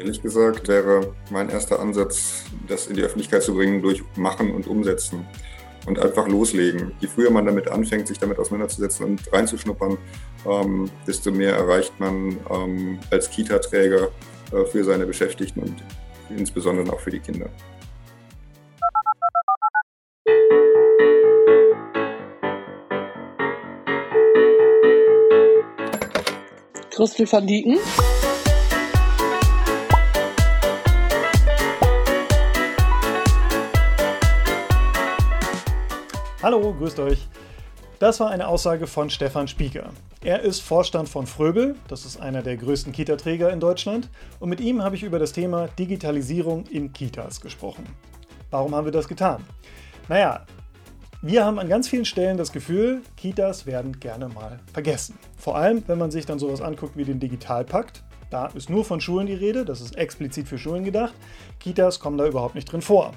Ehrlich gesagt wäre mein erster Ansatz, das in die Öffentlichkeit zu bringen durch Machen und Umsetzen und einfach loslegen. Je früher man damit anfängt, sich damit auseinanderzusetzen und reinzuschnuppern, ähm, desto mehr erreicht man ähm, als Kita-Träger äh, für seine Beschäftigten und insbesondere auch für die Kinder. Christel van Dieken. Hallo, grüßt euch. Das war eine Aussage von Stefan Spieker. Er ist Vorstand von Fröbel, das ist einer der größten Kita-Träger in Deutschland, und mit ihm habe ich über das Thema Digitalisierung in Kitas gesprochen. Warum haben wir das getan? Naja, wir haben an ganz vielen Stellen das Gefühl, Kitas werden gerne mal vergessen. Vor allem, wenn man sich dann sowas anguckt wie den Digitalpakt. Da ist nur von Schulen die Rede, das ist explizit für Schulen gedacht. Kitas kommen da überhaupt nicht drin vor.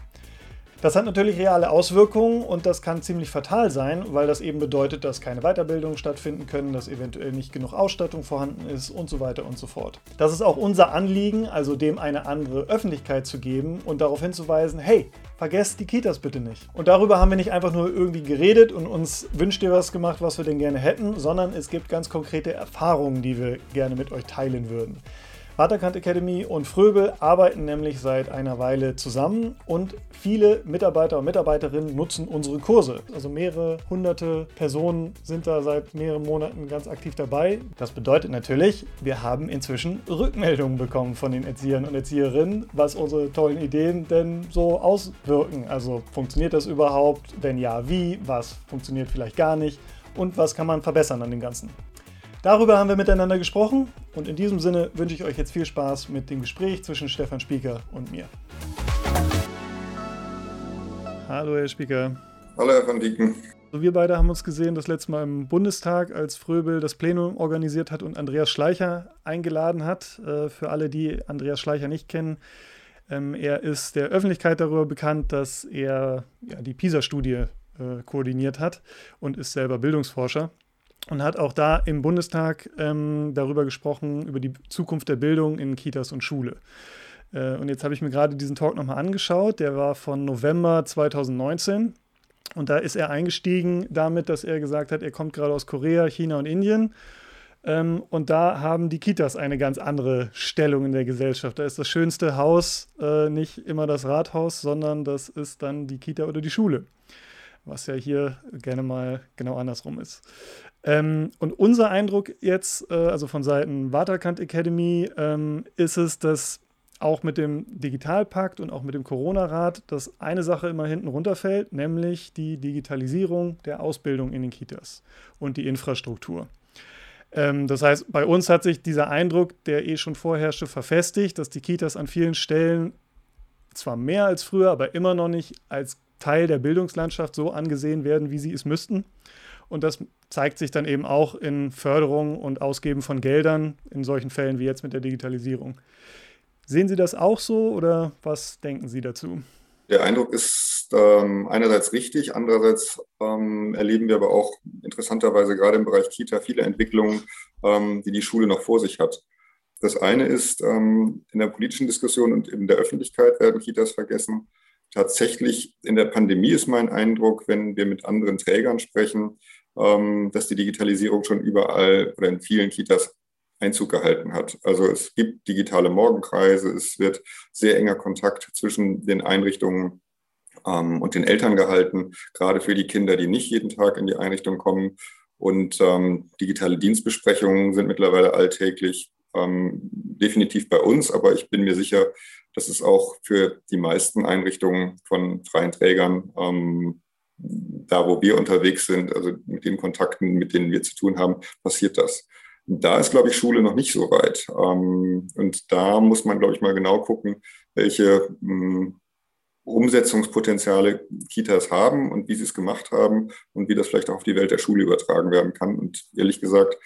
Das hat natürlich reale Auswirkungen und das kann ziemlich fatal sein, weil das eben bedeutet, dass keine Weiterbildungen stattfinden können, dass eventuell nicht genug Ausstattung vorhanden ist und so weiter und so fort. Das ist auch unser Anliegen, also dem eine andere Öffentlichkeit zu geben und darauf hinzuweisen, hey, vergesst die Kitas bitte nicht. Und darüber haben wir nicht einfach nur irgendwie geredet und uns wünscht ihr was gemacht, was wir denn gerne hätten, sondern es gibt ganz konkrete Erfahrungen, die wir gerne mit euch teilen würden. Waterkant Academy und Fröbel arbeiten nämlich seit einer Weile zusammen und viele Mitarbeiter und Mitarbeiterinnen nutzen unsere Kurse. Also mehrere hunderte Personen sind da seit mehreren Monaten ganz aktiv dabei. Das bedeutet natürlich, wir haben inzwischen Rückmeldungen bekommen von den Erziehern und Erzieherinnen, was unsere tollen Ideen denn so auswirken. Also funktioniert das überhaupt? Wenn ja, wie? Was funktioniert vielleicht gar nicht? Und was kann man verbessern an dem Ganzen? Darüber haben wir miteinander gesprochen und in diesem Sinne wünsche ich euch jetzt viel Spaß mit dem Gespräch zwischen Stefan Spieker und mir. Hallo, Herr Spieker. Hallo, Herr van Dieken. Wir beide haben uns gesehen das letzte Mal im Bundestag, als Fröbel das Plenum organisiert hat und Andreas Schleicher eingeladen hat. Äh, für alle, die Andreas Schleicher nicht kennen, ähm, er ist der Öffentlichkeit darüber bekannt, dass er die PISA-Studie äh, koordiniert hat und ist selber Bildungsforscher und hat auch da im Bundestag ähm, darüber gesprochen, über die Zukunft der Bildung in Kitas und Schule. Äh, und jetzt habe ich mir gerade diesen Talk nochmal angeschaut. Der war von November 2019. Und da ist er eingestiegen damit, dass er gesagt hat, er kommt gerade aus Korea, China und Indien. Ähm, und da haben die Kitas eine ganz andere Stellung in der Gesellschaft. Da ist das schönste Haus äh, nicht immer das Rathaus, sondern das ist dann die Kita oder die Schule was ja hier gerne mal genau andersrum ist. Ähm, und unser Eindruck jetzt, äh, also von Seiten Waterkant Academy, ähm, ist es, dass auch mit dem Digitalpakt und auch mit dem Corona-Rat, dass eine Sache immer hinten runterfällt, nämlich die Digitalisierung der Ausbildung in den Kitas und die Infrastruktur. Ähm, das heißt, bei uns hat sich dieser Eindruck, der eh schon vorherrschte, verfestigt, dass die Kitas an vielen Stellen zwar mehr als früher, aber immer noch nicht als Teil der Bildungslandschaft so angesehen werden, wie sie es müssten. Und das zeigt sich dann eben auch in Förderung und Ausgeben von Geldern in solchen Fällen wie jetzt mit der Digitalisierung. Sehen Sie das auch so oder was denken Sie dazu? Der Eindruck ist ähm, einerseits richtig, andererseits ähm, erleben wir aber auch interessanterweise gerade im Bereich Kita viele Entwicklungen, ähm, die die Schule noch vor sich hat. Das eine ist, ähm, in der politischen Diskussion und in der Öffentlichkeit werden Kitas vergessen. Tatsächlich in der Pandemie ist mein Eindruck, wenn wir mit anderen Trägern sprechen, ähm, dass die Digitalisierung schon überall oder in vielen Kitas Einzug gehalten hat. Also es gibt digitale Morgenkreise, es wird sehr enger Kontakt zwischen den Einrichtungen ähm, und den Eltern gehalten, gerade für die Kinder, die nicht jeden Tag in die Einrichtung kommen. Und ähm, digitale Dienstbesprechungen sind mittlerweile alltäglich, ähm, definitiv bei uns, aber ich bin mir sicher, dass es auch für die meisten Einrichtungen von freien Trägern ähm, da, wo wir unterwegs sind, also mit den Kontakten, mit denen wir zu tun haben, passiert das. Da ist, glaube ich, Schule noch nicht so weit. Ähm, und da muss man, glaube ich, mal genau gucken, welche hm, Umsetzungspotenziale Kitas haben und wie sie es gemacht haben und wie das vielleicht auch auf die Welt der Schule übertragen werden kann. Und ehrlich gesagt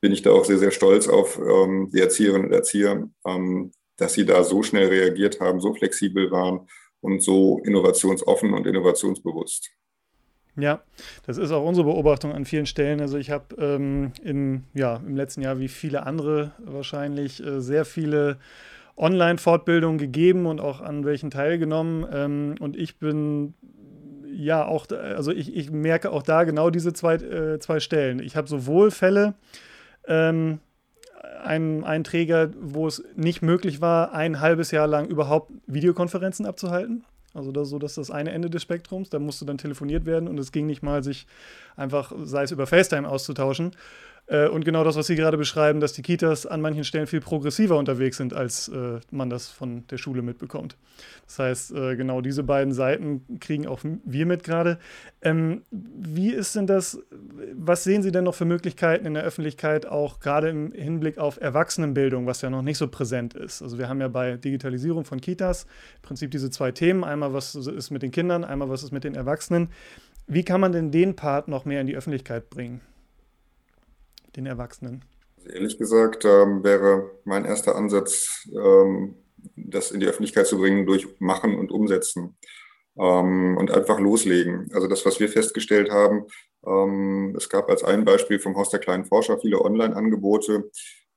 bin ich da auch sehr, sehr stolz auf ähm, die Erzieherinnen und Erzieher, ähm, dass sie da so schnell reagiert haben, so flexibel waren und so innovationsoffen und innovationsbewusst. Ja, das ist auch unsere Beobachtung an vielen Stellen. Also ich habe ähm, ja, im letzten Jahr wie viele andere wahrscheinlich äh, sehr viele Online-Fortbildungen gegeben und auch an welchen teilgenommen. Ähm, und ich bin ja auch, also ich, ich merke auch da genau diese zwei, äh, zwei Stellen. Ich habe sowohl Fälle, ähm, einen, einen Träger, wo es nicht möglich war, ein halbes Jahr lang überhaupt Videokonferenzen abzuhalten. Also das, so, das ist das eine Ende des Spektrums. Da musste dann telefoniert werden und es ging nicht mal, sich einfach, sei es über FaceTime auszutauschen. Äh, und genau das, was Sie gerade beschreiben, dass die Kitas an manchen Stellen viel progressiver unterwegs sind, als äh, man das von der Schule mitbekommt. Das heißt, äh, genau diese beiden Seiten kriegen auch wir mit gerade. Ähm, wie ist denn das, was sehen Sie denn noch für Möglichkeiten in der Öffentlichkeit, auch gerade im Hinblick auf Erwachsenenbildung, was ja noch nicht so präsent ist? Also wir haben ja bei Digitalisierung von Kitas im Prinzip diese zwei Themen. Einmal, was ist mit den Kindern, einmal, was ist mit den Erwachsenen. Wie kann man denn den Part noch mehr in die Öffentlichkeit bringen? Den Erwachsenen? Also ehrlich gesagt ähm, wäre mein erster Ansatz, ähm, das in die Öffentlichkeit zu bringen durch Machen und Umsetzen ähm, und einfach loslegen. Also das, was wir festgestellt haben, ähm, es gab als ein Beispiel vom Haus der kleinen Forscher viele Online-Angebote,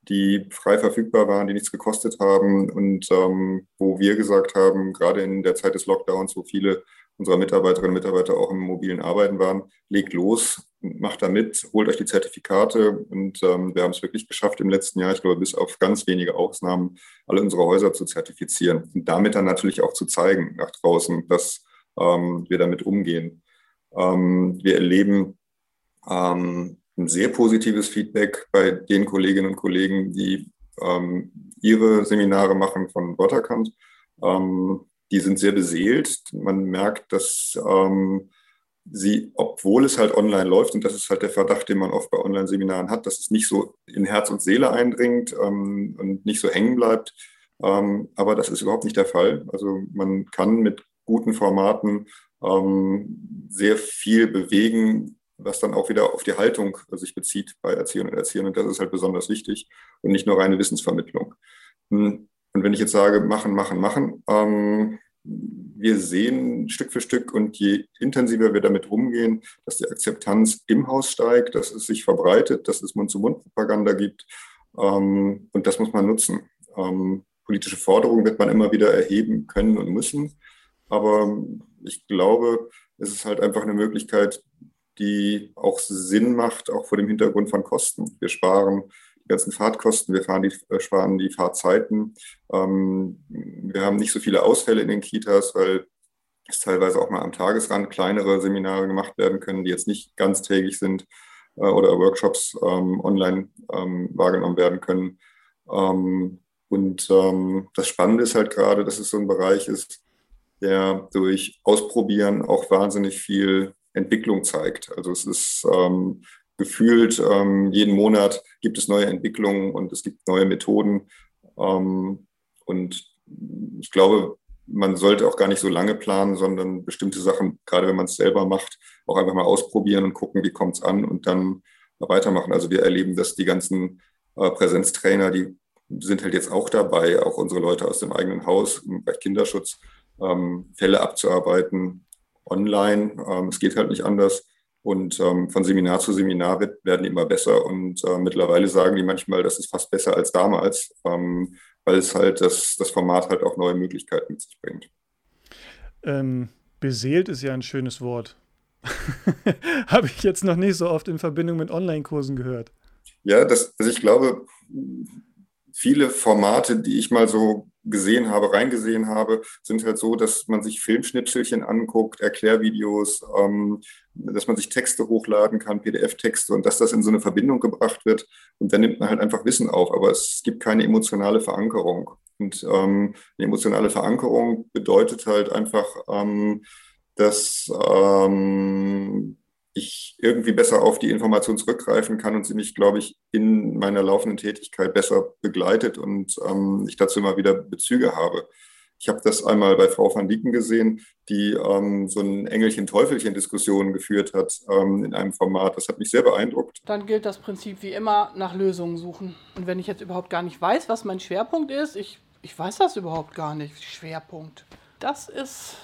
die frei verfügbar waren, die nichts gekostet haben und ähm, wo wir gesagt haben, gerade in der Zeit des Lockdowns, wo viele unserer Mitarbeiterinnen und Mitarbeiter auch im mobilen Arbeiten waren, legt los, macht da mit, holt euch die Zertifikate und ähm, wir haben es wirklich geschafft im letzten Jahr, ich glaube bis auf ganz wenige Ausnahmen, alle unsere Häuser zu zertifizieren und damit dann natürlich auch zu zeigen nach draußen, dass ähm, wir damit umgehen. Ähm, wir erleben ähm, ein sehr positives Feedback bei den Kolleginnen und Kollegen, die ähm, ihre Seminare machen von Waterkant. Ähm, die sind sehr beseelt. Man merkt, dass sie, obwohl es halt online läuft, und das ist halt der Verdacht, den man oft bei Online-Seminaren hat, dass es nicht so in Herz und Seele eindringt ähm, und nicht so hängen bleibt. Ähm, aber das ist überhaupt nicht der Fall. Also man kann mit guten Formaten ähm, sehr viel bewegen, was dann auch wieder auf die Haltung sich bezieht bei Erziehern und Erziehern. Und das ist halt besonders wichtig und nicht nur reine Wissensvermittlung. Hm. Und wenn ich jetzt sage, machen, machen, machen, ähm, wir sehen Stück für Stück und je intensiver wir damit umgehen, dass die Akzeptanz im Haus steigt, dass es sich verbreitet, dass es Mund-zu-Mund-Propaganda gibt. Ähm, und das muss man nutzen. Ähm, politische Forderungen wird man immer wieder erheben können und müssen. Aber ich glaube, es ist halt einfach eine Möglichkeit, die auch Sinn macht, auch vor dem Hintergrund von Kosten. Wir sparen die ganzen Fahrtkosten, wir fahren die, äh, sparen die Fahrzeiten. Ähm, wir haben nicht so viele Ausfälle in den Kitas, weil es teilweise auch mal am Tagesrand kleinere Seminare gemacht werden können, die jetzt nicht ganztägig sind äh, oder Workshops ähm, online ähm, wahrgenommen werden können. Ähm, und ähm, das Spannende ist halt gerade, dass es so ein Bereich ist, der durch Ausprobieren auch wahnsinnig viel Entwicklung zeigt. Also es ist ähm, gefühlt ähm, jeden Monat gibt es neue Entwicklungen und es gibt neue Methoden. Ähm, und ich glaube, man sollte auch gar nicht so lange planen, sondern bestimmte Sachen, gerade wenn man es selber macht, auch einfach mal ausprobieren und gucken, wie kommt es an und dann weitermachen. Also wir erleben, dass die ganzen äh, Präsenztrainer, die sind halt jetzt auch dabei, auch unsere Leute aus dem eigenen Haus im Bereich Kinderschutz, ähm, Fälle abzuarbeiten online. Ähm, es geht halt nicht anders. Und ähm, von Seminar zu Seminar wird, werden immer besser. Und äh, mittlerweile sagen die manchmal, das ist fast besser als damals, ähm, weil es halt das, das Format halt auch neue Möglichkeiten mit sich bringt. Ähm, beseelt ist ja ein schönes Wort. Habe ich jetzt noch nicht so oft in Verbindung mit Online-Kursen gehört. Ja, das, also ich glaube, viele Formate, die ich mal so gesehen habe, reingesehen habe, sind halt so, dass man sich Filmschnipselchen anguckt, Erklärvideos, ähm, dass man sich Texte hochladen kann, PDF-Texte und dass das in so eine Verbindung gebracht wird. Und dann nimmt man halt einfach Wissen auf, aber es gibt keine emotionale Verankerung. Und ähm, eine emotionale Verankerung bedeutet halt einfach, ähm, dass ähm, ich irgendwie besser auf die Information zurückgreifen kann und sie mich, glaube ich, in meiner laufenden Tätigkeit besser begleitet und ähm, ich dazu immer wieder Bezüge habe. Ich habe das einmal bei Frau van Dieken gesehen, die ähm, so ein Engelchen-Teufelchen-Diskussion geführt hat ähm, in einem Format. Das hat mich sehr beeindruckt. Dann gilt das Prinzip wie immer nach Lösungen suchen. Und wenn ich jetzt überhaupt gar nicht weiß, was mein Schwerpunkt ist, ich, ich weiß das überhaupt gar nicht, Schwerpunkt. Das ist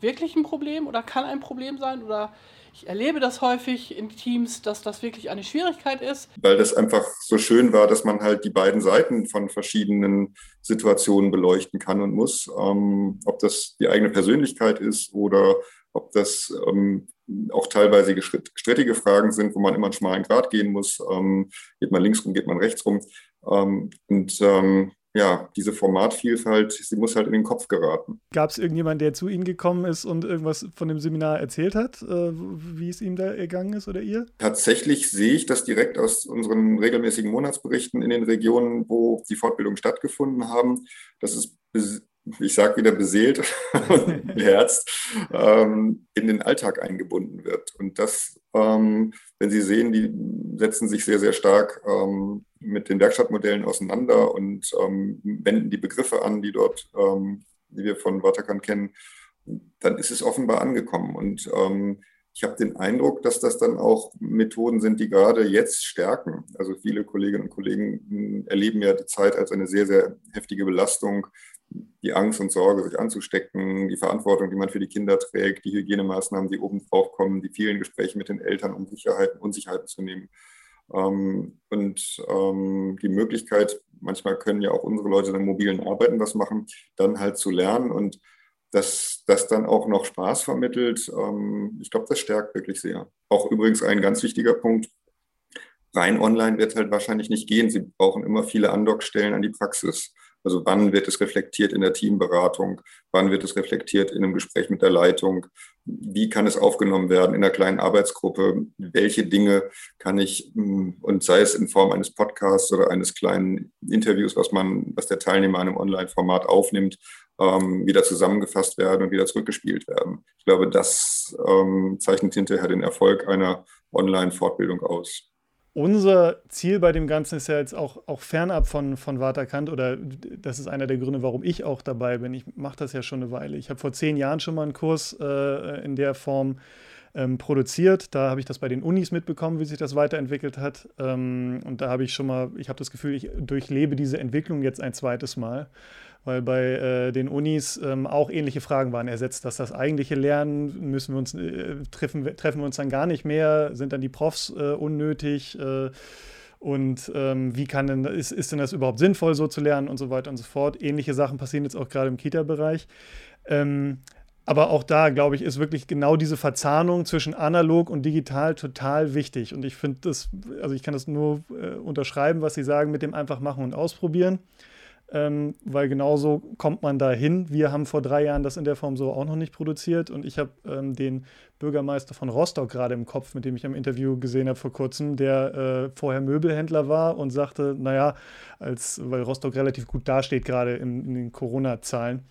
wirklich ein Problem oder kann ein Problem sein oder Ich erlebe das häufig in Teams, dass das wirklich eine Schwierigkeit ist. Weil das einfach so schön war, dass man halt die beiden Seiten von verschiedenen Situationen beleuchten kann und muss. Ähm, ob das die eigene Persönlichkeit ist oder ob das ähm, auch teilweise strittige Fragen sind, wo man immer einen schmalen Grad gehen muss. Ähm, geht man links rum, geht man rechts rum. Ähm, und ähm, ja, diese Formatvielfalt, sie muss halt in den Kopf geraten. Gab es irgendjemanden, der zu Ihnen gekommen ist und irgendwas von dem Seminar erzählt hat, äh, wie es ihm da ergangen ist oder ihr? Tatsächlich sehe ich das direkt aus unseren regelmäßigen Monatsberichten in den Regionen, wo die Fortbildungen stattgefunden haben. Das ist ich sage wieder beseelt und beherzt, ähm, in den Alltag eingebunden wird. Und das, ähm, wenn Sie sehen, die setzen sich sehr, sehr stark ähm, mit den Werkstattmodellen auseinander und ähm, wenden die Begriffe an, die dort, ähm, die wir von Waterkan kennen, dann ist es offenbar angekommen. Und ähm, ich habe den Eindruck, dass das dann auch Methoden sind, die gerade jetzt stärken. Also viele Kolleginnen und Kollegen hm, erleben ja die Zeit als eine sehr, sehr heftige Belastung die Angst und Sorge, sich anzustecken, die Verantwortung, die man für die Kinder trägt, die Hygienemaßnahmen, die oben drauf kommen, die vielen Gespräche mit den Eltern, um Sicherheiten, Unsicherheiten zu nehmen. Ähm, und ähm, die Möglichkeit, manchmal können ja auch unsere Leute dann mobilen Arbeiten was machen, dann halt zu lernen und dass das dann auch noch Spaß vermittelt. Ähm, ich glaube, das stärkt wirklich sehr. Auch übrigens ein ganz wichtiger Punkt, rein online wird halt wahrscheinlich nicht gehen. Sie brauchen immer viele Andockstellen an die Praxis. Also wann wird es reflektiert in der Teamberatung? Wann wird es reflektiert in einem Gespräch mit der Leitung? Wie kann es aufgenommen werden in einer kleinen Arbeitsgruppe? Welche Dinge kann ich, hm, und sei es in Form eines Podcasts oder eines kleinen Interviews, was man, was der Teilnehmer in einem Online-Format aufnimmt, ähm, wieder zusammengefasst werden und wieder zurückgespielt werden. Ich glaube, das ähm, zeichnet hinterher den Erfolg einer Online-Fortbildung aus unser Ziel bei dem Ganzen ist ja jetzt auch, auch fernab von, von Waterkant oder das ist einer der Gründe, warum ich auch dabei bin. Ich mache das ja schon eine Weile. Ich habe vor zehn Jahren schon mal einen Kurs äh, in der Form ähm, produziert. Da habe ich das bei den Unis mitbekommen, wie sich das weiterentwickelt hat. Ähm, und da habe ich schon mal, ich habe das Gefühl, ich durchlebe diese Entwicklung jetzt ein zweites Mal weil bei äh, den Unis ähm, auch ähnliche Fragen waren. Ersetzt das das eigentliche Lernen? Müssen wir uns, äh, treffen, treffen wir uns dann gar nicht mehr? Sind dann die Profs äh, unnötig? Äh, und ähm, wie kann denn, ist, ist denn das überhaupt sinnvoll, so zu lernen und so weiter und so fort? Ähnliche Sachen passieren jetzt auch gerade im Kita-Bereich. Ähm, aber auch da, glaube ich, ist wirklich genau diese Verzahnung zwischen analog und digital total wichtig. Und ich finde das, also ich kann das nur äh, unterschreiben, was Sie sagen mit dem einfach machen und ausprobieren ähm, weil genauso kommt man da hin. Wir haben vor drei Jahren das in der Form so auch noch nicht produziert und ich habe ähm, den Bürgermeister von Rostock gerade im Kopf, mit dem ich am Interview gesehen habe vor kurzem, der äh, vorher Möbelhändler war und sagte, naja, als, weil Rostock relativ gut dasteht gerade in, in den Corona-Zahlen,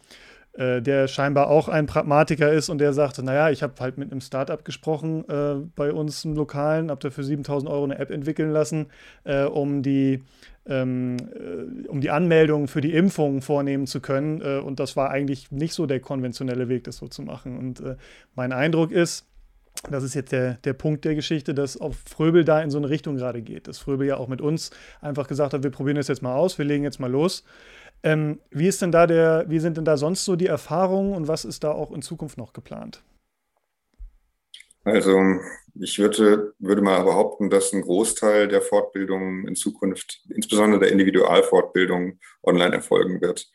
äh, der scheinbar auch ein Pragmatiker ist und der sagte, naja, ich habe halt mit einem Startup gesprochen äh, bei uns im Lokalen, habe dafür 7000 Euro eine App entwickeln lassen, äh, um die ähm, äh, um die Anmeldung für die Impfung vornehmen zu können. Äh, und das war eigentlich nicht so der konventionelle Weg, das so zu machen. Und äh, mein Eindruck ist, das ist jetzt der, der Punkt der Geschichte, dass auch Fröbel da in so eine Richtung gerade geht. Dass Fröbel ja auch mit uns einfach gesagt hat, wir probieren das jetzt mal aus, wir legen jetzt mal los. Ähm, wie ist denn da der, wie sind denn da sonst so die Erfahrungen und was ist da auch in Zukunft noch geplant? Also ich würde, würde mal behaupten, dass ein Großteil der Fortbildung in Zukunft, insbesondere der Individualfortbildung, online erfolgen wird.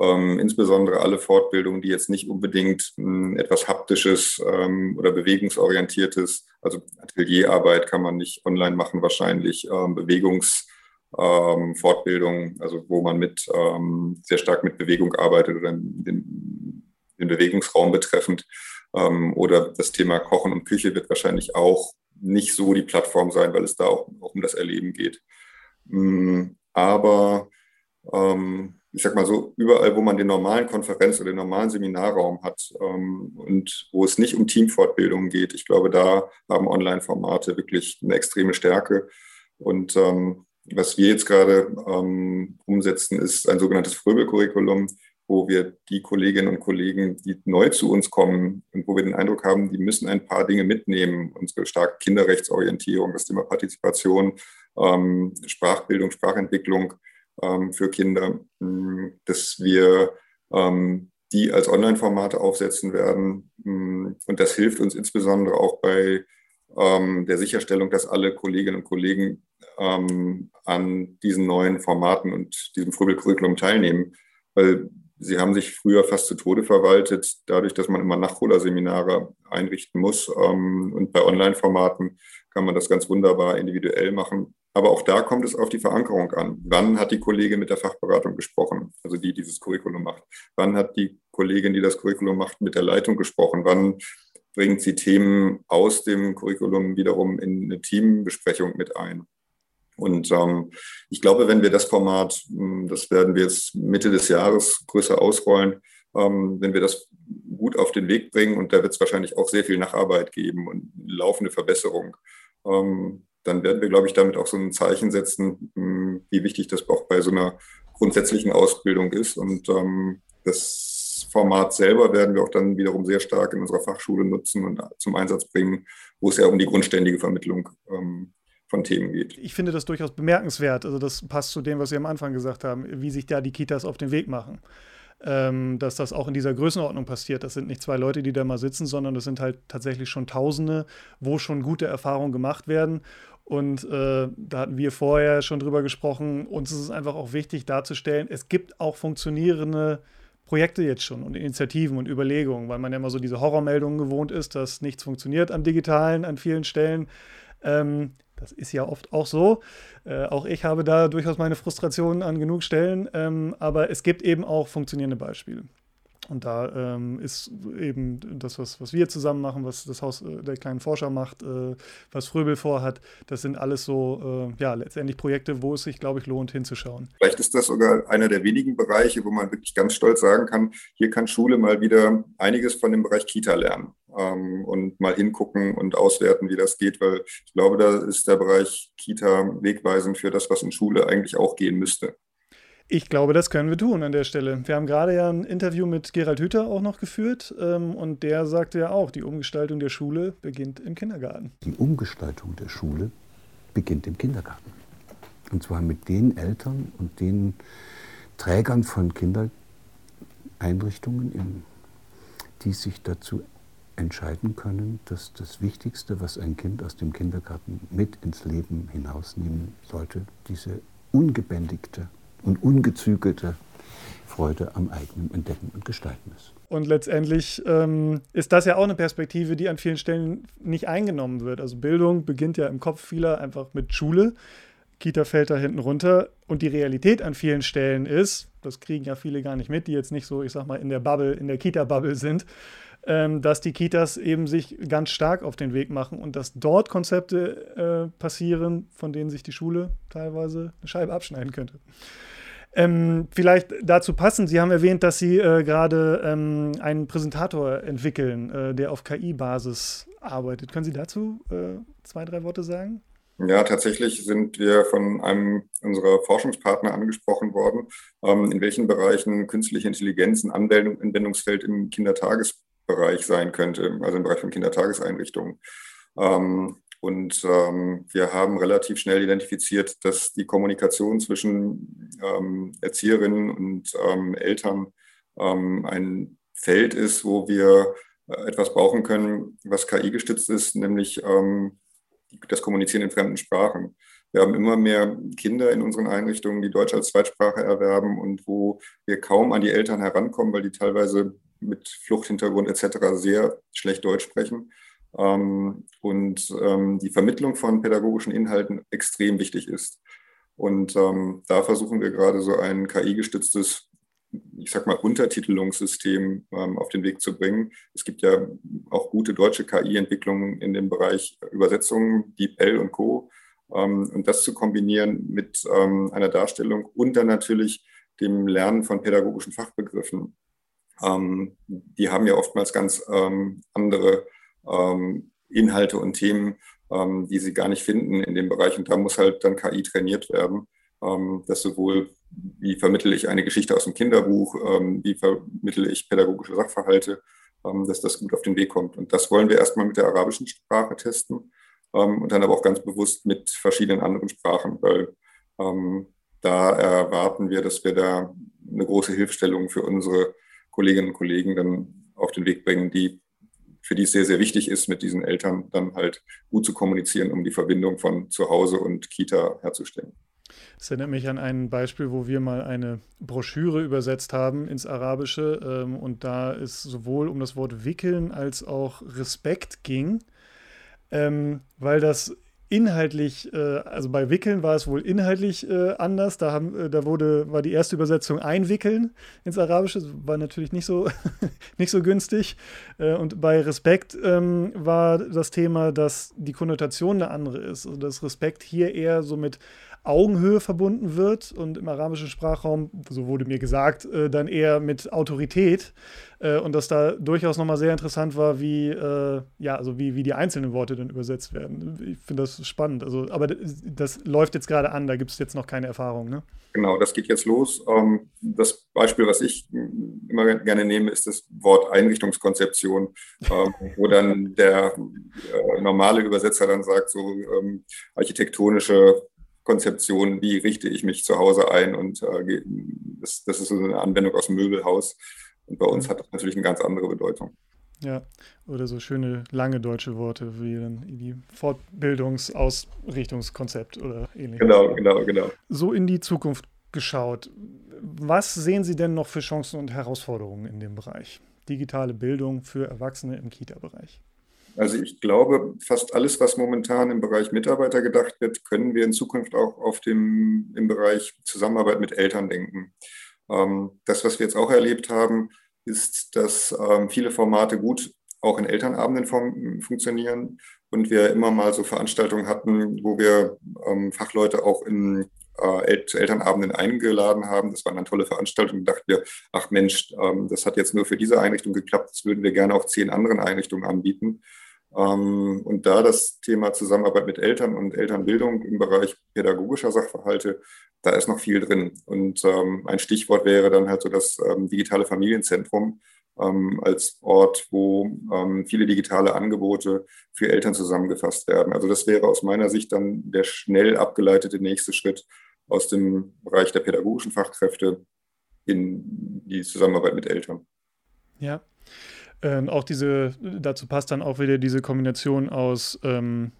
Ähm, insbesondere alle Fortbildungen, die jetzt nicht unbedingt ähm, etwas Haptisches ähm, oder bewegungsorientiertes, also Atelierarbeit kann man nicht online machen wahrscheinlich, ähm, Bewegungsfortbildung, ähm, also wo man mit ähm, sehr stark mit Bewegung arbeitet oder den, den Bewegungsraum betreffend oder das Thema Kochen und Küche wird wahrscheinlich auch nicht so die Plattform sein, weil es da auch, auch um das Erleben geht. Mm, aber ähm, ich sag mal so, überall, wo man den normalen Konferenz- oder den normalen Seminarraum hat ähm, und wo es nicht um Teamfortbildungen geht, ich glaube, da haben Online-Formate wirklich eine extreme Stärke. Und ähm, was wir jetzt gerade ähm, umsetzen, ist ein sogenanntes Fröbel-Curriculum, wo wir die Kolleginnen und Kollegen, die neu zu uns kommen und wo wir den Eindruck haben, die müssen ein paar Dinge mitnehmen. Unsere starke Kinderrechtsorientierung, das Thema Partizipation, ähm, Sprachbildung, Sprachentwicklung ähm, für Kinder, mh, dass wir ähm, die als Online-Formate aufsetzen werden. Mh, und das hilft uns insbesondere auch bei ähm, der Sicherstellung, dass alle Kolleginnen und Kollegen ähm, an diesen neuen Formaten und diesem Fröbel-Curriculum teilnehmen. Weil sie haben sich früher fast zu Tode verwaltet, dadurch, dass man immer Nachholerseminare einrichten muss. Ähm, und bei Online-Formaten kann man das ganz wunderbar individuell machen. Aber auch da kommt es auf die Verankerung an. Wann hat die Kollegin mit der Fachberatung gesprochen, also die dieses Curriculum macht? Wann hat die Kollegin, die das Curriculum macht, mit der Leitung gesprochen? Wann bringt sie Themen aus dem Curriculum wiederum in eine Teambesprechung mit ein. Und ähm, ich glaube, wenn wir das Format, hm, das werden wir jetzt Mitte des Jahres größer ausrollen, ähm, wenn wir das gut auf den Weg bringen, und da wird es wahrscheinlich auch sehr viel Nacharbeit geben und laufende Verbesserung, ähm, dann werden wir, glaube ich, damit auch so ein Zeichen setzen, hm, wie wichtig das auch bei so einer grundsätzlichen Ausbildung ist. Und ähm, das Format selber werden wir auch dann wiederum sehr stark in unserer Fachschule nutzen und zum Einsatz bringen, wo es ja um die grundständige Vermittlung ähm, von Themen geht. Ich finde das durchaus bemerkenswert. Also das passt zu dem, was Sie am Anfang gesagt haben, wie sich da die Kitas auf den Weg machen. Ähm, dass das auch in dieser Größenordnung passiert. Das sind nicht zwei Leute, die da mal sitzen, sondern das sind halt tatsächlich schon Tausende, wo schon gute Erfahrungen gemacht werden. Und äh, da hatten wir vorher schon drüber gesprochen. Uns ist es einfach auch wichtig darzustellen, es gibt auch funktionierende Projekte jetzt schon und Initiativen und Überlegungen, weil man ja immer so diese Horrormeldungen gewohnt ist, dass nichts funktioniert am Digitalen an vielen Stellen. Ähm, das ist ja oft auch so. Äh, auch ich habe da durchaus meine Frustrationen an genug Stellen, ähm, aber es gibt eben auch funktionierende Beispiele. Und da ähm, ist eben das, was, was wir zusammen machen, was das Haus äh, der kleinen Forscher macht, äh, was Fröbel vorhat, das sind alles so, äh, ja, letztendlich Projekte, wo es sich, glaube ich, lohnt, hinzuschauen. Vielleicht ist das sogar einer der wenigen Bereiche, wo man wirklich ganz stolz sagen kann, hier kann Schule mal wieder einiges von dem Bereich Kita lernen ähm, und mal hingucken und auswerten, wie das geht, weil ich glaube, da ist der Bereich Kita wegweisend für das, was in Schule eigentlich auch gehen müsste. Ich glaube, das können wir tun an der Stelle. Wir haben gerade ja ein Interview mit Gerald Hüther auch noch geführt ähm, und der sagte ja auch, die Umgestaltung der Schule beginnt im Kindergarten. Die Umgestaltung der Schule beginnt im Kindergarten. Und zwar mit den Eltern und den Trägern von Kindereinrichtungen, die sich dazu entscheiden können, dass das Wichtigste, was ein Kind aus dem Kindergarten mit ins Leben hinausnehmen sollte, diese ungebändigte und ungezügelte Freude am eigenen Entdecken und Gestalten ist. Und letztendlich ähm, ist das ja auch eine Perspektive, die an vielen Stellen nicht eingenommen wird. Also Bildung beginnt ja im Kopf vieler einfach mit Schule. Kita fällt da hinten runter. Und die Realität an vielen Stellen ist, das kriegen ja viele gar nicht mit, die jetzt nicht so, ich sag mal, in der Bubble, in der Kita-Bubble sind, ähm, dass die Kitas eben sich ganz stark auf den Weg machen und dass dort Konzepte äh, passieren, von denen sich die Schule teilweise eine Scheibe abschneiden könnte. Ähm, vielleicht dazu passen, Sie haben erwähnt, dass Sie äh, gerade ähm, einen Präsentator entwickeln, äh, der auf KI-Basis arbeitet. Können Sie dazu äh, zwei, drei Worte sagen? Ja, tatsächlich sind wir von einem unserer Forschungspartner angesprochen worden, ähm, in welchen Bereichen künstliche Intelligenz ein Anwendungsfeld im Kindertagesbereich sein könnte, also im Bereich von Kindertageseinrichtungen. Ähm, und ähm, wir haben relativ schnell identifiziert, dass die Kommunikation zwischen ähm, Erzieherinnen und ähm, Eltern ähm, ein Feld ist, wo wir äh, etwas brauchen können, was KI gestützt ist, nämlich ähm, das Kommunizieren in fremden Sprachen. Wir haben immer mehr Kinder in unseren Einrichtungen, die Deutsch als Zweitsprache erwerben und wo wir kaum an die Eltern herankommen, weil die teilweise mit Fluchthintergrund etc. sehr schlecht Deutsch sprechen ähm, und ähm, die Vermittlung von pädagogischen Inhalten extrem wichtig ist. Und ähm, da versuchen wir gerade so ein KI-gestütztes, ich sag mal, Untertitelungssystem ähm, auf den Weg zu bringen. Es gibt ja auch gute deutsche KI-Entwicklungen in dem Bereich Übersetzungen, DeepL und Co. Ähm, und das zu kombinieren mit ähm, einer Darstellung und dann natürlich dem Lernen von pädagogischen Fachbegriffen. Die haben ja oftmals ganz andere ähm, Inhalte und Themen, ähm, die sie gar nicht finden in dem Bereich. Und da muss halt dann KI trainiert werden, ähm, dass sowohl, wie vermittle ich eine Geschichte aus dem Kinderbuch, ähm, wie vermittle ich pädagogische Sachverhalte, ähm, dass das gut auf den Weg kommt. Und das wollen wir erstmal mit der arabischen Sprache testen ähm, und dann aber auch ganz bewusst mit verschiedenen anderen Sprachen, weil da erwarten wir, dass wir da eine große Hilfestellung für unsere Kolleginnen und Kollegen dann auf den Weg bringen, die für die es sehr, sehr wichtig ist, mit diesen Eltern dann halt gut zu kommunizieren, um die Verbindung von zu Hause und Kita herzustellen. Das erinnert mich an ein Beispiel, wo wir mal eine Broschüre übersetzt haben ins Arabische ähm, und da es sowohl um das Wort Wickeln als auch Respekt ging, ähm, weil das inhaltlich, äh, also bei Wickeln war es wohl inhaltlich äh, anders. Da, haben, äh, da wurde, war die erste Übersetzung Einwickeln ins Arabische, war natürlich nicht so, nicht so günstig. Äh, und bei Respekt ähm, war das Thema, dass die Konnotation eine andere ist. Also dass Respekt hier eher so mit Augenhöhe verbunden wird und im arabischen Sprachraum, so wurde mir gesagt, äh, dann eher mit Autorität. Äh, und dass da durchaus nochmal sehr interessant war, wie, äh, ja, also wie, wie die einzelnen Worte dann übersetzt werden. Ich finde das spannend. Also, aber das läuft jetzt gerade an, da gibt es jetzt noch keine Erfahrung. Ne? Genau, das geht jetzt los. Ähm, das Beispiel, was ich immer gerne nehme, ist das Wort Einrichtungskonzeption, ähm, wo dann der äh, normale Übersetzer dann sagt, so ähm, architektonische Konzeption, wie richte ich mich zu Hause ein und äh, das, das ist so eine Anwendung aus dem Möbelhaus. Und bei uns hat das natürlich eine ganz andere Bedeutung. Ja, oder so schöne lange deutsche Worte wie dann die Fortbildungsausrichtungskonzept oder ähnliches. Genau, genau, genau. So in die Zukunft geschaut. Was sehen Sie denn noch für Chancen und Herausforderungen in dem Bereich? Digitale Bildung für Erwachsene im Kita-Bereich. Also ich glaube, fast alles, was momentan im Bereich Mitarbeiter gedacht wird, können wir in Zukunft auch auf dem, im Bereich Zusammenarbeit mit Eltern denken. Ähm, das, was wir jetzt auch erlebt haben, ist, dass ähm, viele Formate gut auch in Elternabenden fun funktionieren und wir immer mal so Veranstaltungen hatten, wo wir ähm, Fachleute auch in äh, zu Elternabenden eingeladen haben. Das waren dann tolle Veranstaltungen. Da dachten wir, ach Mensch, ähm, das hat jetzt nur für diese Einrichtung geklappt. Das würden wir gerne auch zehn anderen Einrichtungen anbieten. Ähm, und da das Thema Zusammenarbeit mit Eltern und Elternbildung im Bereich pädagogischer Sachverhalte, da ist noch viel drin. Und ähm, ein Stichwort wäre dann halt so das ähm, digitale Familienzentrum als Ort, wo viele digitale Angebote für Eltern zusammengefasst werden. Also das wäre aus meiner Sicht dann der schnell abgeleitete nächste Schritt aus dem Bereich der pädagogischen Fachkräfte in die Zusammenarbeit mit Eltern. Ja, ähm, auch diese, dazu passt dann auch wieder diese Kombination aus, ähm,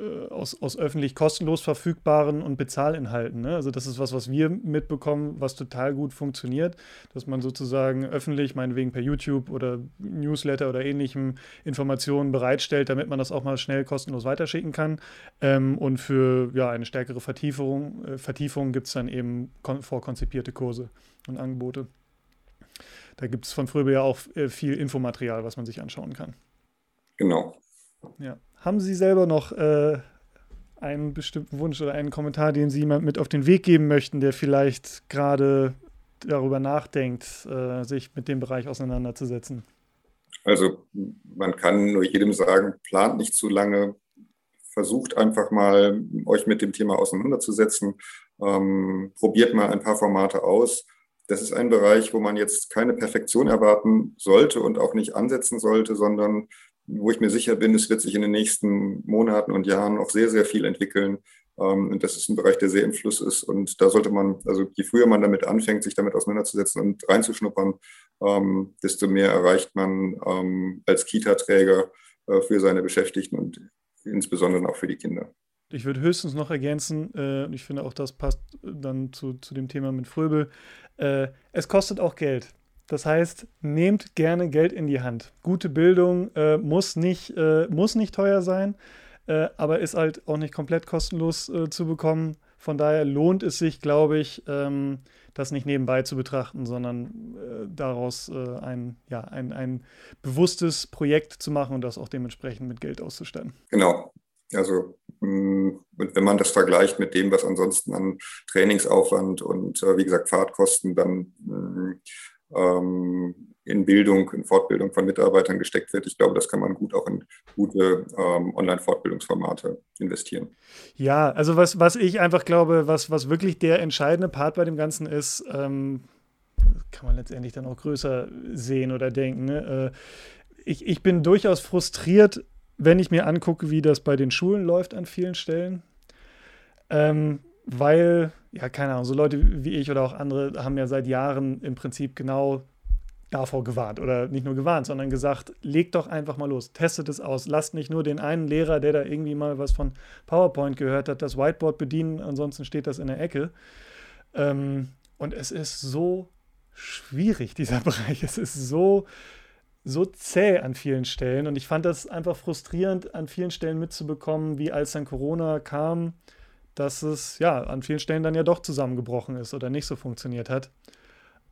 äh, aus, aus öffentlich kostenlos verfügbaren und Bezahlinhalten. Ne? Also das ist was, was wir mitbekommen, was total gut funktioniert, dass man sozusagen öffentlich, meinetwegen per YouTube oder Newsletter oder ähnlichem Informationen bereitstellt, damit man das auch mal schnell kostenlos weiterschicken kann. Ähm, und für ja, eine stärkere Vertiefung, äh, Vertiefung gibt es dann eben vorkonzipierte Kurse und Angebote. Da gibt es von Fröbe ja auch äh, viel Infomaterial, was man sich anschauen kann. Genau. Ja. Haben Sie selber noch äh, einen bestimmten Wunsch oder einen Kommentar, den Sie jemand mit auf den Weg geben möchten, der vielleicht gerade darüber nachdenkt, äh, sich mit dem Bereich auseinanderzusetzen? Also man kann nur jedem sagen, plant nicht zu lange, versucht einfach mal, euch mit dem Thema auseinanderzusetzen, ähm, probiert mal ein paar Formate aus das ist ein Bereich, wo man jetzt keine Perfektion erwarten sollte und auch nicht ansetzen sollte, sondern wo ich mir sicher bin, es wird sich in den nächsten Monaten und Jahren auch sehr, sehr viel entwickeln. Ähm, und das ist ein Bereich, der sehr im Fluss ist. Und da sollte man, also je früher man damit anfängt, sich damit auseinanderzusetzen und reinzuschnuppern, ähm, desto mehr erreicht man ähm, als Kita-Träger äh, für seine Beschäftigten und insbesondere auch für die Kinder. Ich würde höchstens noch ergänzen, äh, und ich finde auch, das passt dann zu, zu dem Thema mit Fröbel, äh, es kostet auch Geld. Das heißt, nehmt gerne Geld in die Hand. Gute Bildung äh, muss, nicht, äh, muss nicht teuer sein, äh, aber ist halt auch nicht komplett kostenlos äh, zu bekommen. Von daher lohnt es sich, glaube ich, ähm, das nicht nebenbei zu betrachten, sondern daraus ein, ja, ein, ein bewusstes Projekt zu machen und das auch dementsprechend mit Geld auszustatten. Genau. Also mm, und wenn man das vergleicht mit dem, was ansonsten an Trainingsaufwand und äh, wie gesagt Fahrtkosten dann mm, ähm, in Bildung, in Fortbildung von Mitarbeitern gesteckt wird, ich glaube, das kann man gut auch in gute ähm, Online-Fortbildungsformate investieren. Ja, also was, was ich einfach glaube, was, was wirklich der entscheidende Part bei dem Ganzen ist, ähm, kann man letztendlich dann auch größer sehen oder denken. Ne? Äh, ich, ich bin durchaus frustriert wenn ich mir angucke, wie das bei den Schulen läuft an vielen Stellen. Ähm, weil, ja, keine Ahnung, so Leute wie ich oder auch andere haben ja seit Jahren im Prinzip genau davor gewarnt oder nicht nur gewarnt, sondern gesagt, legt doch einfach mal los, testet es aus, lasst nicht nur den einen Lehrer, der da irgendwie mal was von PowerPoint gehört hat, das Whiteboard bedienen, ansonsten steht das in der Ecke. Ähm, und es ist so schwierig, dieser Bereich. Es ist so, so zäh an vielen Stellen. Und ich fand das einfach frustrierend, an vielen Stellen mitzubekommen, wie als dann Corona kam, dass es ja an vielen Stellen dann ja doch zusammengebrochen ist oder nicht so funktioniert hat.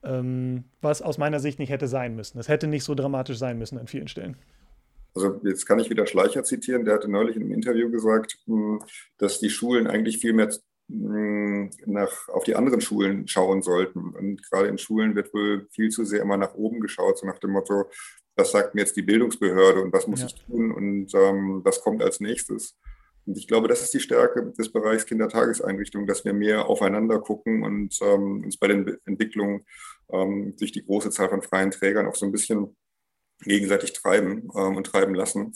Ähm, was aus meiner Sicht nicht hätte sein müssen. Es hätte nicht so dramatisch sein müssen an vielen Stellen. Also jetzt kann ich wieder Schleicher zitieren, der hatte neulich in einem Interview gesagt, hm, dass die Schulen eigentlich viel mehr hm, nach, auf die anderen Schulen schauen sollten. Und gerade in Schulen wird wohl viel zu sehr immer nach oben geschaut, so nach dem Motto, was sagt mir jetzt die Bildungsbehörde und was muss ja. ich tun und ähm, was kommt als nächstes. Und ich glaube, das ist die Stärke des Bereichs Kindertageseinrichtungen, dass wir mehr aufeinander gucken und ähm, uns bei den Entwicklungen ähm, durch die große Zahl von freien Trägern auch so ein bisschen gegenseitig treiben ähm, und treiben lassen.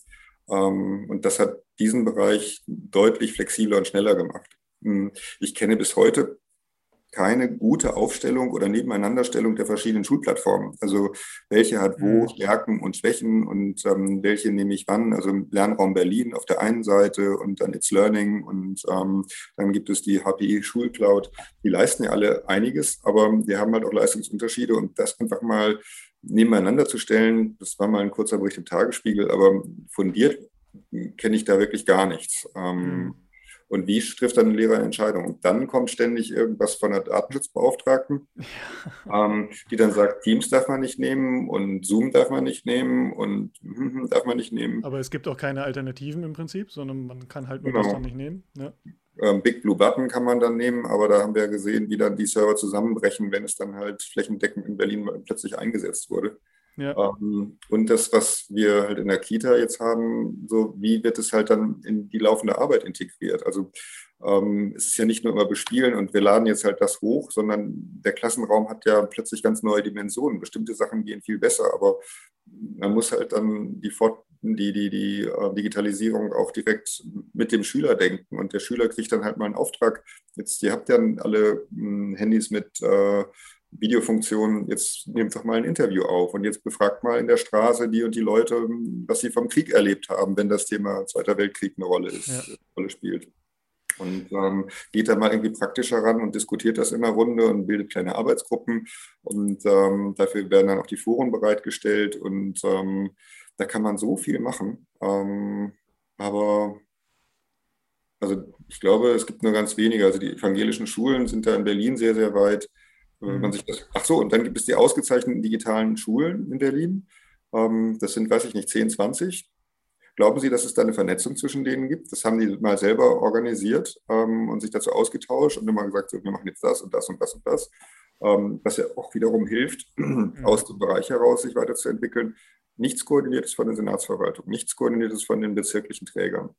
Ähm, und das hat diesen Bereich deutlich flexibler und schneller gemacht. Hm, ich kenne bis heute keine gute Aufstellung oder Nebeneinanderstellung der verschiedenen Schulplattformen. Also welche hat wo mhm. Stärken und Schwächen und ähm, welche nehme ich wann. Also Lernraum Berlin auf der einen Seite und dann It's Learning und ähm, dann gibt es die HPI Schulcloud. Die leisten ja alle einiges, aber wir haben halt auch Leistungsunterschiede und das einfach mal nebeneinander zu stellen, das war mal ein kurzer Bericht im Tagesspiegel, aber fundiert kenne ich da wirklich gar nichts. Ähm, mhm. Und wie trifft dann ein Lehrer eine Entscheidung? Und dann kommt ständig irgendwas von der Datenschutzbeauftragten, ja. ähm, die dann sagt, Teams darf man nicht nehmen und Zoom darf man nicht nehmen und hm, darf man nicht nehmen. Aber es gibt auch keine Alternativen im Prinzip, sondern man kann halt nur genau. das dann nicht nehmen. Ja. Ähm, Big Blue Button kann man dann nehmen, aber da haben wir gesehen, wie dann die Server zusammenbrechen, wenn es dann halt flächendeckend in Berlin plötzlich eingesetzt wurde. Ja. Ähm, und das, was wir halt in der Kita jetzt haben, so wie wird es halt dann in die laufende Arbeit integriert? Also ähm, es ist ja nicht nur immer bespielen und wir laden jetzt halt das hoch, sondern der Klassenraum hat ja plötzlich ganz neue Dimensionen. Bestimmte Sachen gehen viel besser, aber man muss halt dann die, Fort die, die, die äh, Digitalisierung auch direkt mit dem Schüler denken. Und der Schüler kriegt dann halt mal einen Auftrag. Jetzt, ihr habt ja alle mh, hm, Handys mit äh, Videofunktion, jetzt nehmt doch mal ein Interview auf und jetzt befragt mal in der Straße die und die Leute, was sie vom Krieg erlebt haben, wenn das Thema Zweiter Weltkrieg eine Rolle, ist, ja. Rolle spielt. Und ähm, geht da mal irgendwie praktischer ran und diskutiert das in einer Runde und bildet kleine Arbeitsgruppen. Und ähm, dafür werden dann auch die Foren bereitgestellt. Und ähm, da kann man so viel machen. Ähm, aber also ich glaube, es gibt nur ganz wenige. Also die evangelischen Schulen sind da in Berlin sehr, sehr weit. Mhm. sich das, ach so, und dann gibt es die ausgezeichneten digitalen Schulen in Berlin. Ähm, das sind, weiß ich nicht, 10, 20. Glauben Sie, dass es da eine Vernetzung zwischen denen gibt? Das haben die mal selber organisiert ähm, und sich dazu ausgetauscht und immer gesagt, so, wir machen jetzt das und das und das und das, ähm, was ja auch wiederum hilft, mhm. aus dem Bereich heraus sich weiterzuentwickeln. Nichts koordiniertes von der Senatsverwaltung, nichts koordiniertes von den bezirklichen Trägern.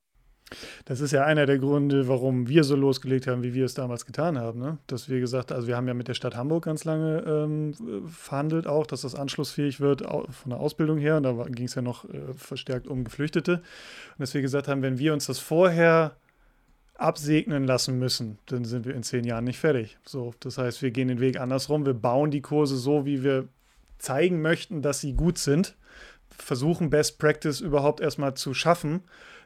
Das ist ja einer der Gründe, warum wir so losgelegt haben, wie wir es damals getan haben. Ne? Dass wir gesagt haben, also wir haben ja mit der Stadt Hamburg ganz lange ähm, verhandelt auch, dass das anschlussfähig wird von der Ausbildung her. Und da ging es ja noch äh, verstärkt um Geflüchtete. Und dass wir gesagt haben, wenn wir uns das vorher absegnen lassen müssen, dann sind wir in zehn Jahren nicht fertig. So, das heißt, wir gehen den Weg andersrum. Wir bauen die Kurse so, wie wir zeigen möchten, dass sie gut sind. Versuchen Best Practice überhaupt erstmal zu schaffen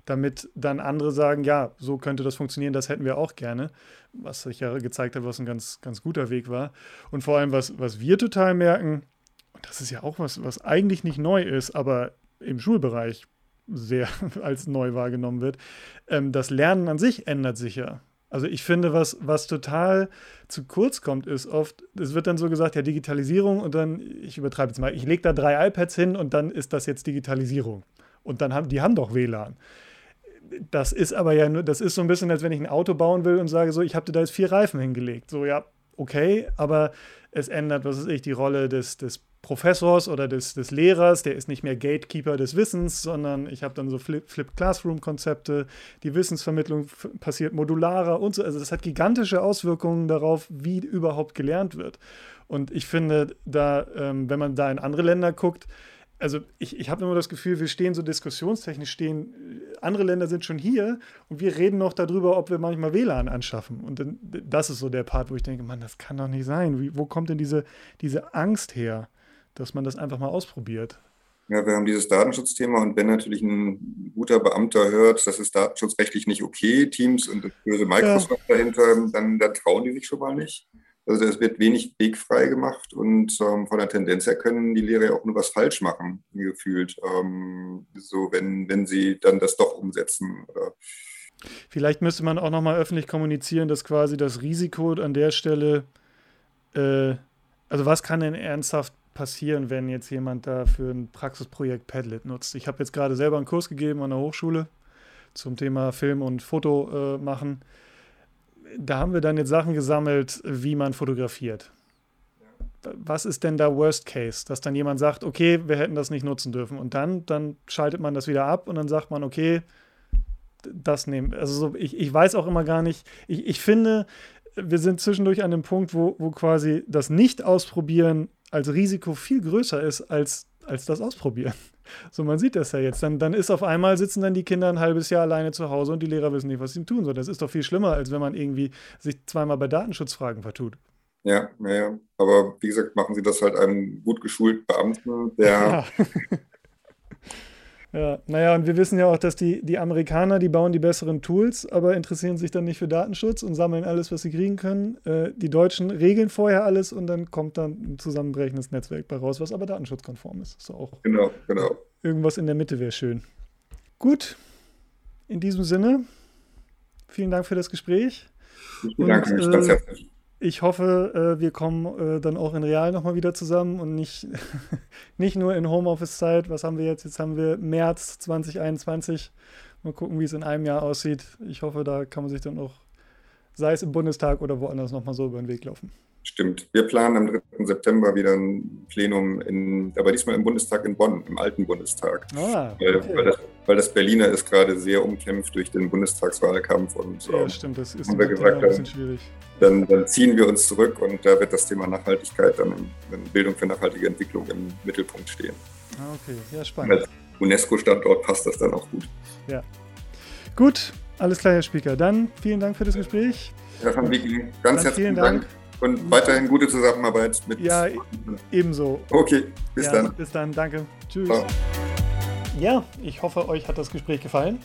damit dann andere sagen, ja, so könnte das funktionieren, das hätten wir auch gerne, was sich ja gezeigt hat, was ein ganz, ganz guter Weg war. Und vor allem, was, was wir total merken, und das ist ja auch was, was eigentlich nicht neu ist, aber im Schulbereich sehr als neu wahrgenommen wird, ähm, das Lernen an sich ändert sich ja. Also ich finde, was, was total zu kurz kommt, ist oft, es wird dann so gesagt, ja, Digitalisierung und dann, ich übertreibe jetzt mal, ich lege da drei iPads hin und dann ist das jetzt Digitalisierung. Und dann haben, die haben doch WLAN das ist aber ja nur, das ist so ein bisschen, als wenn ich ein Auto bauen will und sage so, ich habe dir da jetzt vier Reifen hingelegt. So, ja, okay, aber es ändert, was weiß ich, die Rolle des, des Professors oder des, des Lehrers, der ist nicht mehr Gatekeeper des Wissens, sondern ich habe dann so Flip-Classroom-Konzepte, die Wissensvermittlung passiert modularer und so. Also das hat gigantische Auswirkungen darauf, wie überhaupt gelernt wird. Und ich finde, da, ähm, wenn man da in andere Länder guckt, also ich, ich habe immer das Gefühl, wir stehen so diskussionstechnisch, stehen, andere Länder sind schon hier und wir reden noch darüber, ob wir manchmal WLAN anschaffen. Und dann, das ist so der Part, wo ich denke, Mann, das kann doch nicht sein. Wie, wo kommt denn diese, diese Angst her, dass man das einfach mal ausprobiert. Ja, wir haben dieses Datenschutzthema und wenn natürlich ein guter Beamter hört, das ist datenschutzrechtlich nicht okay, Teams und das böse Microsoft ja. dahinter, dann, dann trauen die sich schon mal nicht. Also es wird wenig wegfrei gemacht und ähm, von der Tendenz her können die Lehrer ja auch nur was falsch machen, gefühlt. Ähm, so, wenn, wenn sie dann das doch umsetzen. Oder. Vielleicht müsste man auch nochmal öffentlich kommunizieren, dass quasi das Risiko an der Stelle, äh, also was kann denn ernsthaft passieren, wenn jetzt jemand da für ein Praxisprojekt Padlet nutzt? Ich habe jetzt gerade selber einen Kurs gegeben an der Hochschule zum Thema Film und Foto äh, machen da haben wir dann jetzt Sachen gesammelt, wie man fotografiert. Was ist denn da Worst Case? Dass dann jemand sagt, okay, wir hätten das nicht nutzen dürfen. Und dann, dann schaltet man das wieder ab und dann sagt man, okay, das nehmen. Also so, ich, ich weiß auch immer gar nicht. Ich, ich finde, wir sind zwischendurch an dem Punkt, wo, wo quasi das Nicht-Ausprobieren als Risiko viel größer ist als, als das Ausprobieren. So, man sieht das ja jetzt. Dann, dann ist auf einmal sitzen dann die Kinder ein halbes Jahr alleine zu Hause und die Lehrer wissen nicht, was sie tun sollen. Das ist doch viel schlimmer, als wenn man irgendwie sich zweimal bei Datenschutzfragen vertut. Ja, ja, aber wie gesagt, machen sie das halt einem gut geschulten Beamten, der ja. Ja, naja, und wir wissen ja auch, dass die, die Amerikaner, die bauen die besseren Tools, aber interessieren sich dann nicht für Datenschutz und sammeln alles, was sie kriegen können. Äh, die Deutschen regeln vorher alles und dann kommt dann ein zusammenbrechendes Netzwerk bei raus, was aber datenschutzkonform ist. ist auch genau, genau. Irgendwas in der Mitte wäre schön. Gut, in diesem Sinne, vielen Dank für das Gespräch. Vielen Dank, und, äh, ich hoffe, äh, wir kommen äh, dann auch in Real nochmal wieder zusammen und nicht, nicht nur in Homeoffice-Zeit. Was haben wir jetzt? Jetzt haben wir März 2021. Mal gucken, wie es in einem Jahr aussieht. Ich hoffe, da kann man sich dann auch, sei es im Bundestag oder woanders, nochmal so über den Weg laufen. Stimmt. Wir planen am 3. September wieder ein Plenum, in, aber diesmal im Bundestag in Bonn, im alten Bundestag. Ah, okay. weil, weil, das, weil, das, Berliner ist gerade sehr umkämpft durch den Bundestagswahlkampf. Und, ja, ähm, stimmt, das ist haben wir gesagt, ein bisschen schwierig. Dann, dann, ziehen wir uns zurück und da wird das Thema Nachhaltigkeit, dann in, Bildung für nachhaltige Entwicklung im Mittelpunkt stehen. Ah, okay, ja, spannend. Als UNESCO-Standort passt das dann auch gut. Ja. Gut, alles klar, Herr Spieker. Dann vielen Dank für das Gespräch. Ja, Vicky, ganz herzlichen Dank. Dank. Und weiterhin gute Zusammenarbeit mit. Ja, ebenso. Okay, bis ja, dann. Bis dann, danke. Tschüss. Ciao. Ja, ich hoffe, euch hat das Gespräch gefallen.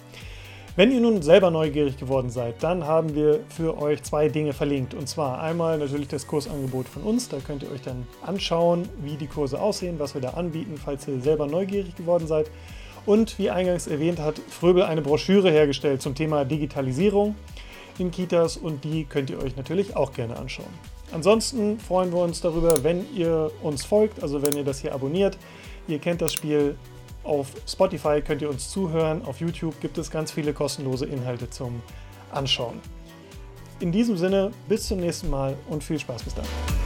Wenn ihr nun selber neugierig geworden seid, dann haben wir für euch zwei Dinge verlinkt. Und zwar einmal natürlich das Kursangebot von uns. Da könnt ihr euch dann anschauen, wie die Kurse aussehen, was wir da anbieten, falls ihr selber neugierig geworden seid. Und wie eingangs erwähnt hat Fröbel eine Broschüre hergestellt zum Thema Digitalisierung in Kitas und die könnt ihr euch natürlich auch gerne anschauen. Ansonsten freuen wir uns darüber, wenn ihr uns folgt, also wenn ihr das hier abonniert. Ihr kennt das Spiel. Auf Spotify könnt ihr uns zuhören. Auf YouTube gibt es ganz viele kostenlose Inhalte zum Anschauen. In diesem Sinne, bis zum nächsten Mal und viel Spaß bis dann.